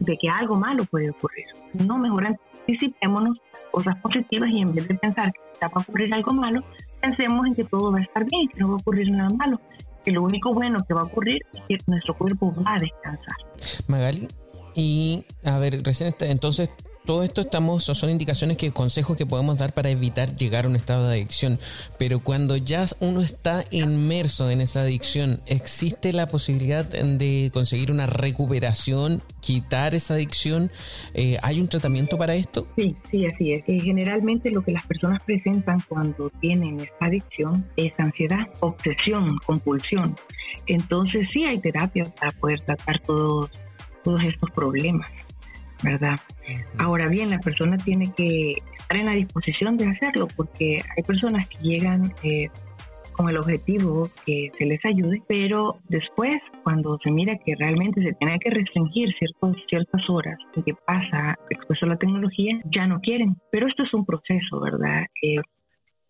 de que algo malo puede ocurrir. No, mejor anticipémonos cosas positivas y en vez de pensar que va a ocurrir algo malo, pensemos en que todo va a estar bien, que no va a ocurrir nada malo, que lo único bueno que va a ocurrir es que nuestro cuerpo va a descansar. Magali, y a ver, recién entonces todo esto estamos, son indicaciones que, consejos que podemos dar para evitar llegar a un estado de adicción. Pero cuando ya uno está inmerso en esa adicción, ¿existe la posibilidad de conseguir una recuperación, quitar esa adicción? Eh, ¿Hay un tratamiento para esto? Sí, sí, así es. generalmente lo que las personas presentan cuando tienen esta adicción es ansiedad, obsesión, compulsión. Entonces sí hay terapia para poder tratar todos estos problemas. ¿verdad? Ahora bien, la persona tiene que estar en la disposición de hacerlo porque hay personas que llegan eh, con el objetivo que se les ayude, pero después, cuando se mira que realmente se tiene que restringir ciertos, ciertas horas que pasa expuesto a la tecnología, ya no quieren. Pero esto es un proceso, ¿verdad? Eh,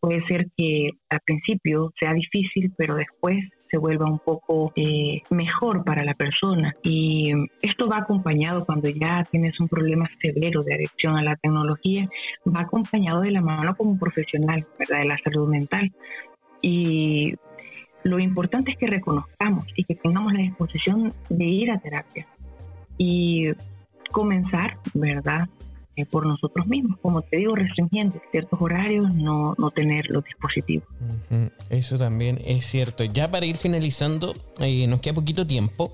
puede ser que al principio sea difícil, pero después se vuelva un poco eh, mejor para la persona. Y esto va acompañado cuando ya tienes un problema severo de adicción a la tecnología, va acompañado de la mano como profesional, ¿verdad? De la salud mental. Y lo importante es que reconozcamos y que tengamos la disposición de ir a terapia y comenzar, ¿verdad? Eh, por nosotros mismos, como te digo, restringiendo ciertos horarios, no, no tener los dispositivos. Eso también es cierto. Ya para ir finalizando, eh, nos queda poquito tiempo,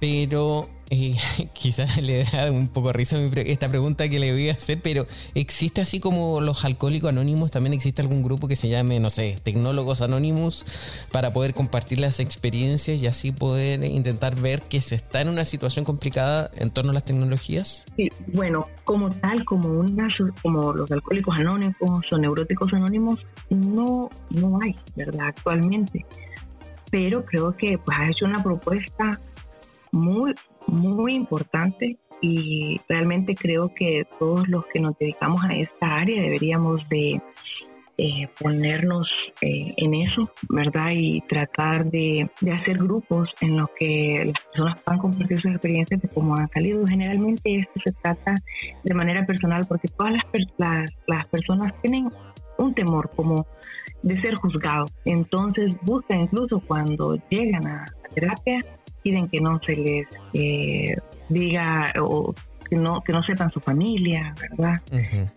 pero eh, quizás le da un poco risa esta pregunta que le voy a hacer, pero ¿existe así como los alcohólicos anónimos? ¿También existe algún grupo que se llame, no sé, tecnólogos anónimos para poder compartir las experiencias y así poder intentar ver que se está en una situación complicada en torno a las tecnologías? Sí, bueno, como tal, como, una, como los alcohólicos anónimos o neuróticos anónimos, no, no hay, ¿verdad? Actualmente. Pero creo que pues ha hecho una propuesta muy, muy importante y realmente creo que todos los que nos dedicamos a esta área deberíamos de eh, ponernos eh, en eso, ¿verdad? Y tratar de, hacer grupos en los que las personas puedan compartir sus experiencias de cómo han salido. Generalmente esto se trata de manera personal porque todas las, las, las personas tienen un temor como de ser juzgado. Entonces buscan incluso cuando llegan a terapia piden que no se les eh, diga o que no que no sepan su familia, ¿verdad?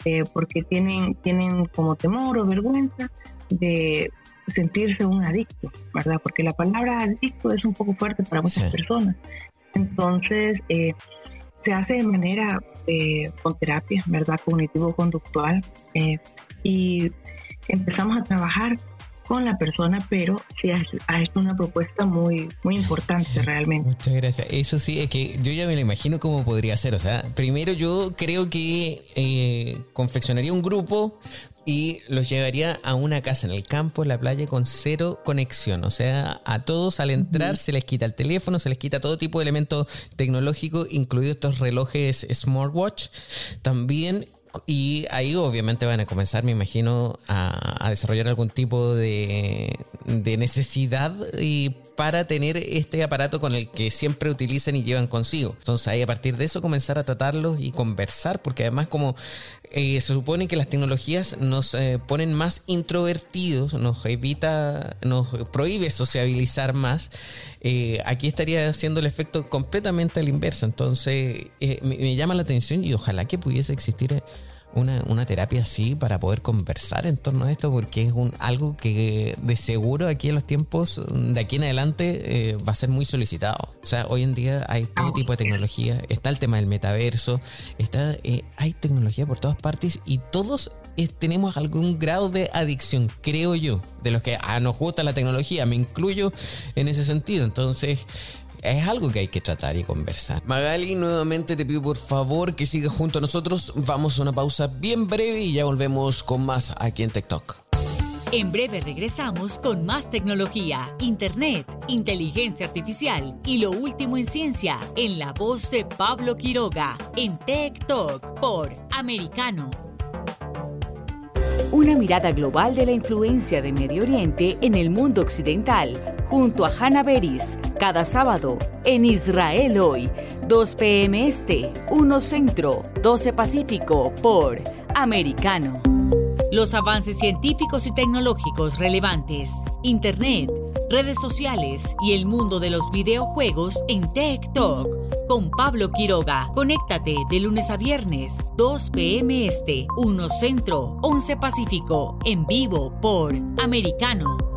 Eh, porque tienen tienen como temor o vergüenza de sentirse un adicto, ¿verdad? Porque la palabra adicto es un poco fuerte para muchas personas. Entonces, eh, se hace de manera con terapia, ¿verdad? Cognitivo-conductual. y empezamos a trabajar con la persona, pero sí ha hecho una propuesta muy, muy importante realmente. Muchas gracias. Eso sí, es que yo ya me lo imagino cómo podría ser. O sea, primero yo creo que eh, confeccionaría un grupo y los llevaría a una casa en el campo, en la playa, con cero conexión. O sea, a todos al entrar se les quita el teléfono, se les quita todo tipo de elementos tecnológicos, incluidos estos relojes smartwatch. También y ahí obviamente van a comenzar, me imagino, a, desarrollar algún tipo de, necesidad y para tener este aparato con el que siempre utilizan y llevan consigo. Entonces ahí a partir de eso comenzar a tratarlos y conversar, porque además como eh, se supone que las tecnologías nos eh, ponen más introvertidos, nos evita, nos prohíbe sociabilizar más, eh, aquí estaría haciendo el efecto completamente a la inversa. Entonces me, me, llama la atención y ojalá que pudiese existir una, una, terapia así para poder conversar en torno a esto, porque es un, algo que de seguro aquí en los tiempos de aquí en adelante eh, va a ser muy solicitado. O sea, hoy en día hay todo tipo de tecnología, está el tema del metaverso, está, eh, hay tecnología por todas partes y todos tenemos algún grado de adicción, creo yo, de los que ah, nos gusta la tecnología, me incluyo en ese sentido. Entonces, es algo que hay que tratar y conversar. Magali, nuevamente te pido por favor que sigas junto a nosotros. Vamos a una pausa bien breve y ya volvemos con más aquí en TikTok. En breve regresamos con más tecnología, internet, inteligencia artificial y lo último en ciencia en la voz de Pablo Quiroga en Tech Talk por Americano. Una mirada global de la influencia de Medio Oriente en el mundo occidental, junto a Hannah Beris, cada sábado en Israel hoy, 2 p.m. Este, 1 Centro, 12 Pacífico por Americano. Los avances científicos y tecnológicos relevantes, Internet, redes sociales y el mundo de los videojuegos en Tech Talk con Pablo Quiroga. Conéctate de lunes a viernes, 2 p.m. Este, 1 Centro, 11 Pacífico, en vivo por Americano.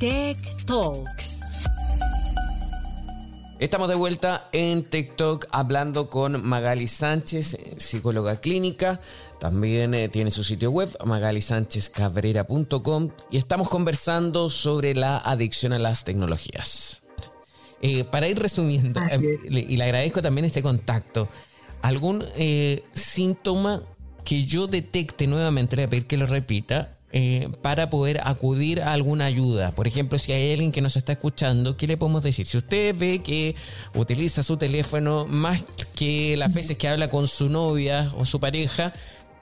Tech Talks. Estamos de vuelta en TikTok hablando con Magali Sánchez, psicóloga clínica. También eh, tiene su sitio web, magalisanchezcabrera.com. Y estamos conversando sobre la adicción a las tecnologías. Eh, para ir resumiendo, eh, y le agradezco también este contacto, ¿algún síntoma que yo detecte nuevamente, le voy a pedir que lo repita, eh, para poder acudir a alguna ayuda. Por ejemplo, si hay alguien que nos está escuchando, ¿qué le podemos decir? Si usted ve que utiliza su teléfono más que las veces que habla con su novia o su pareja,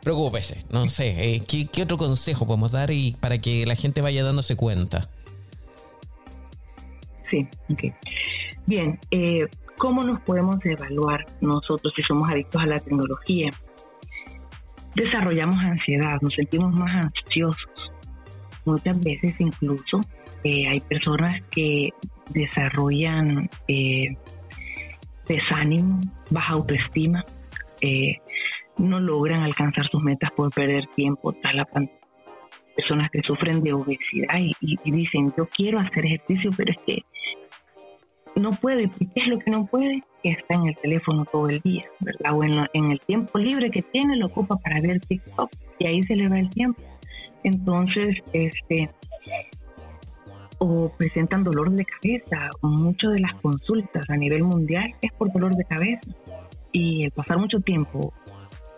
preocúpese. No sé, eh, ¿qué, otro consejo podemos dar y para que la gente vaya dándose cuenta? Sí, ok. Bien, eh, ¿cómo nos podemos evaluar nosotros si somos adictos a la tecnología? Desarrollamos ansiedad, nos sentimos más ansiosos. Muchas veces incluso eh, hay personas que desarrollan eh, desánimo, baja autoestima, eh, no logran alcanzar sus metas por perder tiempo pandemia. Personas que sufren de obesidad y, dicen, yo quiero hacer ejercicio, pero es que no puede. ¿Qué es lo que no puede? Que está en el teléfono todo el día, ¿verdad? O en, el tiempo libre que tiene lo ocupa para ver TikTok y ahí se le va el tiempo. Entonces, este, o presentan dolor de cabeza. Muchas de las consultas a nivel mundial es por dolor de cabeza. Y el pasar mucho tiempo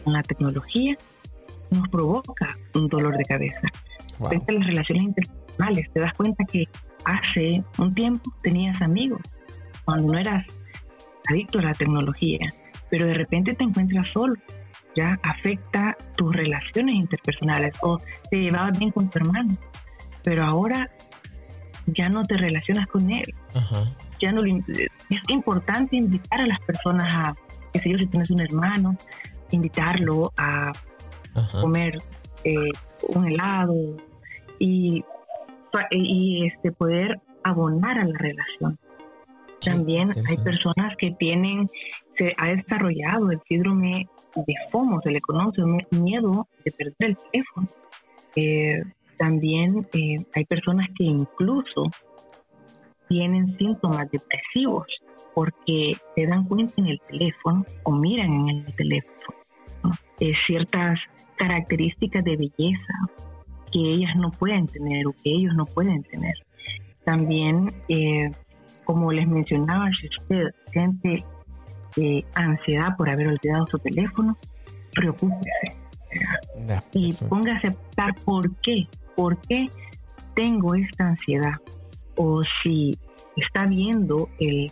con la tecnología nos provoca un dolor de cabeza. afecta las relaciones interpersonales. Te das cuenta que hace un tiempo tenías amigos, cuando no eras adicto a la tecnología, pero de repente te encuentras solo. Ya afecta tus relaciones interpersonales o te llevabas bien con tu hermano, pero ahora ya no te relacionas con él. Ya no es importante invitar a las personas a, qué sé yo, si tienes un hermano, invitarlo a comer eh, un helado y, y este poder abonar a la relación. También hay personas que tienen, se ha desarrollado el síndrome de FOMO, se le conoce, miedo de perder el teléfono. Eh, también eh, hay personas que incluso tienen síntomas depresivos porque se dan cuenta en el teléfono o miran en el teléfono ciertas características de belleza que ellas no pueden tener o que ellos no pueden tener. También, eh, como les mencionaba, si usted siente eh, ansiedad por haber olvidado su teléfono, preocúpese y póngase a aceptar por qué, por qué tengo esta ansiedad. O si está viendo el,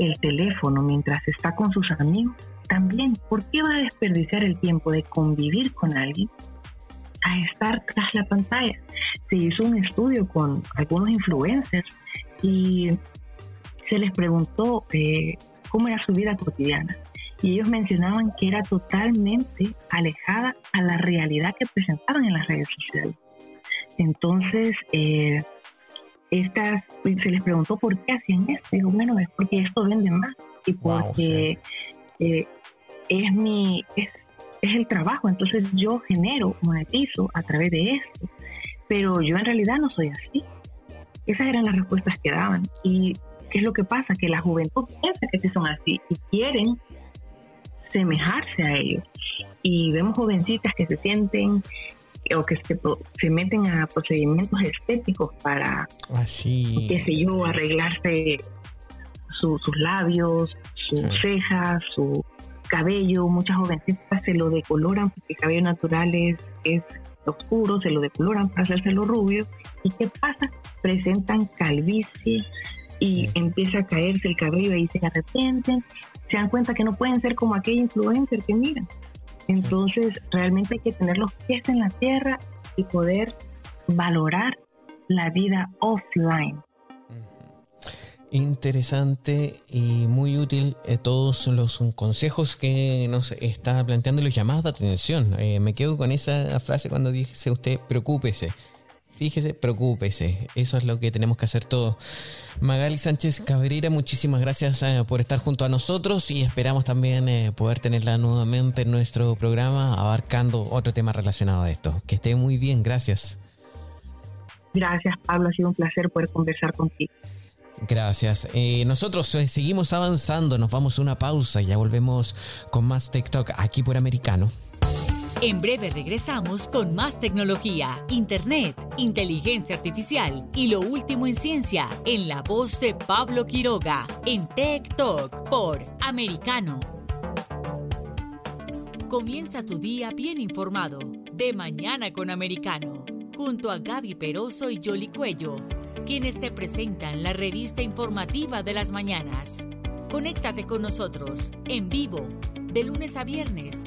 el teléfono mientras está con sus amigos, también, ¿por qué va a desperdiciar el tiempo de convivir con alguien a estar tras la pantalla? Se hizo un estudio con algunos influencers y se les preguntó eh, cómo era su vida cotidiana. Y ellos mencionaban que era totalmente alejada a la realidad que presentaban en las redes sociales. Entonces, eh, estas, se les preguntó por qué hacían esto. Digo, bueno, es porque esto vende más y porque eh, es mi, es, es el trabajo, entonces yo genero, monetizo a través de esto, pero yo en realidad no soy así. Esas eran las respuestas que daban. ¿Y qué es lo que pasa? Que la juventud piensa que sí son así y quieren semejarse a ellos. Y vemos jovencitas que se sienten o que se, se meten a procedimientos estéticos para, así qué sé yo, arreglarse sus labios, sus cejas, su cabello, muchas jovencitas se lo decoloran porque el cabello natural es, es oscuro, se lo decoloran para hacérselo rubio. ¿Y qué pasa? Presentan calvicie y empieza a caerse el cabello y se arrepienten. Se dan cuenta que no pueden ser como aquel influencer que miran. Entonces, realmente hay que tener los pies en la tierra y poder valorar la vida offline. Interesante y muy útil eh, todos los consejos que nos está planteando y los llamados de atención. Eh, me quedo con esa frase cuando dice usted, preocúpese. Fíjese, preocúpese. Eso es lo que tenemos que hacer todos. Magali Sánchez Cabrera, muchísimas gracias eh, por estar junto a nosotros y esperamos también poder tenerla nuevamente en nuestro programa abarcando otro tema relacionado a esto. Que esté muy bien, gracias. Gracias, Pablo. Ha sido un placer poder conversar contigo. Gracias. Eh, nosotros eh, seguimos avanzando, nos vamos a una pausa y ya volvemos con más TikTok aquí por Americano. En breve regresamos con más tecnología, internet, inteligencia artificial y lo último en ciencia en la voz de Pablo Quiroga en Tech Talk por Americano. Comienza tu día bien informado de mañana con Americano junto a Gaby Peroso y Jolly Cuello quienes te presentan la revista informativa de las mañanas. Conéctate con nosotros en vivo de lunes a viernes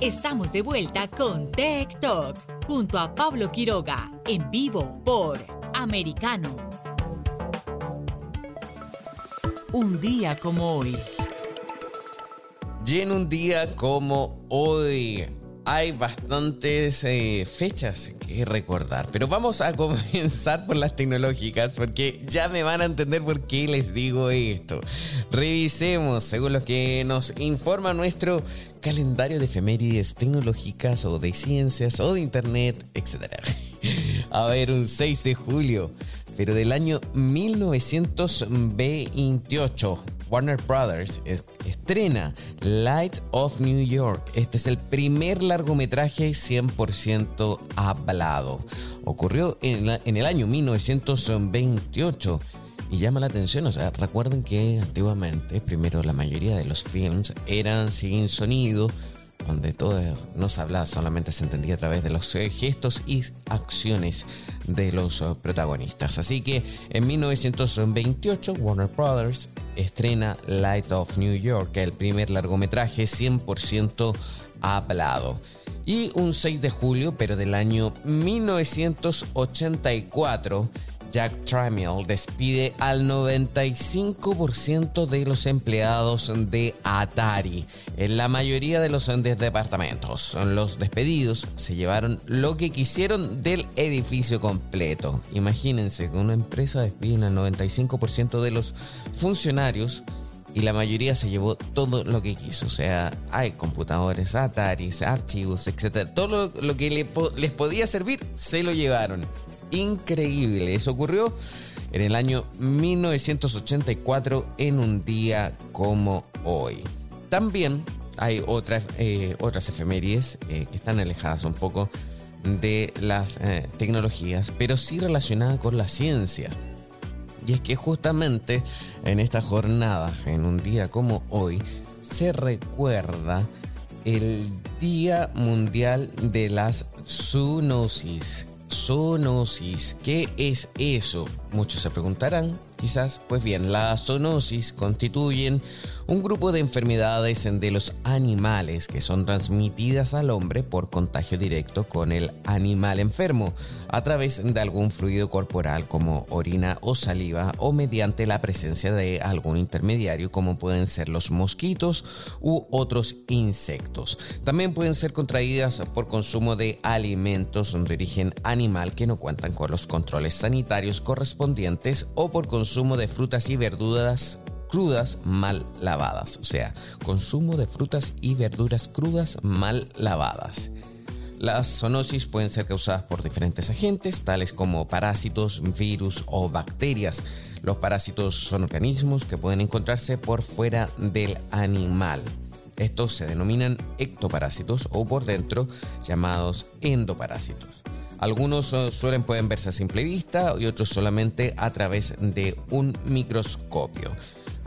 Estamos de vuelta con Tech Talk junto a Pablo Quiroga en vivo por Americano. Un día como hoy. Y en un día como hoy hay bastantes eh, fechas que recordar, pero vamos a comenzar por las tecnológicas porque ya me van a entender por qué les digo esto. Revisemos, según lo que nos informa nuestro calendario de efemérides tecnológicas o de ciencias o de internet, etc. A ver, un 6 de julio, pero del año 1928. Warner Brothers estrena Light of New York. Este es el primer largometraje 100% hablado. Ocurrió en, en, el año 1928 y llama la atención, o sea, recuerden que antiguamente, primero la mayoría de los films eran sin sonido, donde todo no se hablaba, solamente se entendía a través de los eh, gestos y acciones de los eh, protagonistas. Así que en 1928 Warner Brothers estrena Light of New York, el primer largometraje 100% hablado. Y un 6 de julio, pero del año 1984, Jack Tramiel despide al 95% de los empleados de Atari. En la mayoría de los departamentos, los despedidos se llevaron lo que quisieron del edificio completo. Imagínense que una empresa despide al 95% de los funcionarios y la mayoría se llevó todo lo que quiso. O sea, hay computadores, Atari, archivos, etc. Todo lo, que les podía servir se lo llevaron increíble. Eso ocurrió en el año 1984 en un día como hoy. También hay otras, eh, otras efemérides eh, que están alejadas un poco de las eh, tecnologías, pero sí relacionadas con la ciencia. Y es que justamente en esta jornada, en un día como hoy, se recuerda el Día Mundial de las Zoonosis, Zoonosis. ¿Qué es eso? Muchos se preguntarán, quizás. Pues bien, la zoonosis constituyen un grupo de enfermedades de los animales que son transmitidas al hombre por contagio directo con el animal enfermo a través de algún fluido corporal como orina o saliva o mediante la presencia de algún intermediario como pueden ser los mosquitos u otros insectos. También pueden ser contraídas por consumo de alimentos de origen animal que no cuentan con los controles sanitarios correspondientes o por consumo de frutas y verduras crudas mal lavadas, o sea, consumo de frutas y verduras crudas mal lavadas. Las zoonosis pueden ser causadas por diferentes agentes, tales como parásitos, virus o bacterias. Los parásitos son organismos que pueden encontrarse por fuera del animal. Estos se denominan ectoparásitos o por dentro llamados endoparásitos. Algunos suelen pueden verse a simple vista y otros solamente a través de un microscopio.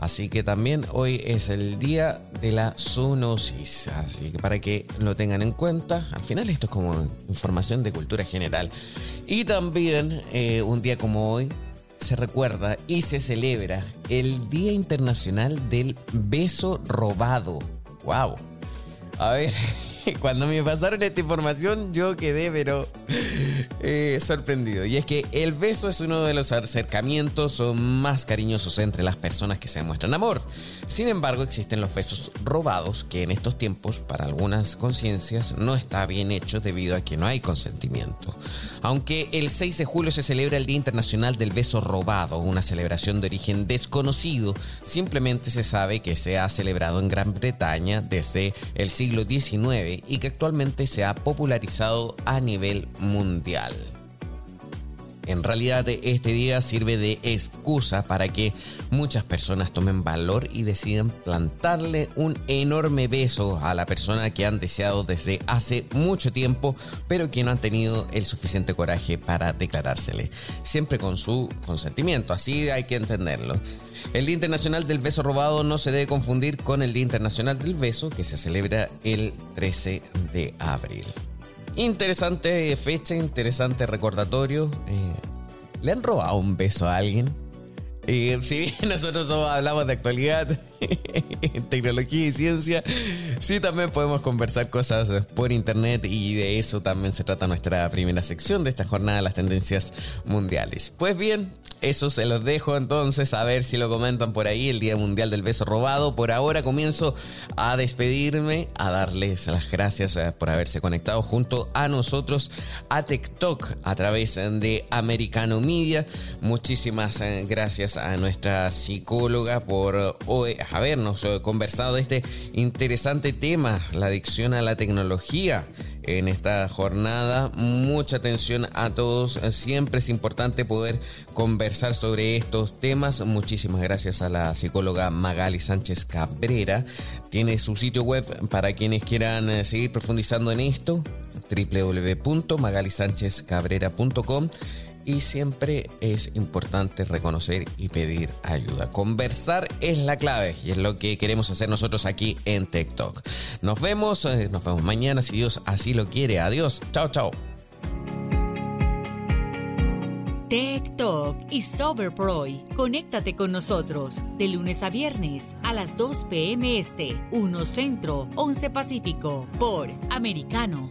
Así que también hoy es el día de la zoonosis. Así que para que lo tengan en cuenta, al final esto es como información de cultura general. Y también eh, un día como hoy se recuerda y se celebra el Día Internacional del Beso Robado. ¡Wow! A ver, cuando me pasaron esta información yo quedé pero eh, sorprendido. Y es que el beso es uno de los acercamientos más cariñosos entre las personas que se demuestran amor. Sin embargo, existen los besos robados que en estos tiempos para algunas conciencias no está bien hecho debido a que no hay consentimiento. Aunque el 6 de julio se celebra el Día Internacional del Beso Robado, una celebración de origen desconocido, simplemente se sabe que se ha celebrado en Gran Bretaña desde el siglo XIX y que actualmente se ha popularizado a nivel mundial. En realidad este día sirve de excusa para que muchas personas tomen valor y decidan plantarle un enorme beso a la persona que han deseado desde hace mucho tiempo, pero que no han tenido el suficiente coraje para declarársele, siempre con su consentimiento, así hay que entenderlo. El Día Internacional del Beso Robado no se debe confundir con el Día Internacional del Beso que se celebra el 13 de abril. Interesante fecha, interesante recordatorio. Eh, ¿Le han robado un beso a alguien? Y si nosotros hablamos de actualidad, tecnología y ciencia, sí también podemos conversar cosas por internet y de eso también se trata nuestra primera sección de esta jornada, las tendencias mundiales. Pues bien, eso se los dejo entonces a ver si lo comentan por ahí, el Día Mundial del Beso Robado. Por ahora comienzo a despedirme, a darles las gracias eh, por haberse conectado junto a nosotros a TikTok a través de Americano Media. Muchísimas eh, gracias a nuestra psicóloga por hoy habernos conversado de este interesante tema, la adicción a la tecnología en esta jornada. Mucha atención a todos. Siempre es importante poder conversar sobre estos temas. Muchísimas gracias a la psicóloga Magali Sánchez Cabrera. Tiene su sitio web para quienes quieran eh, seguir profundizando en esto www.magalisanchezcabrera.com y siempre es importante reconocer y pedir ayuda. Conversar es la clave y es lo que queremos hacer nosotros aquí en TikTok. Nos vemos, eh, nos vemos mañana si Dios así lo quiere. Adiós, chao, chao. Tech y Soberproy. Conéctate con nosotros de lunes a viernes a las 2 p.m. Este, 1 Centro, 11 Pacífico, por Americano.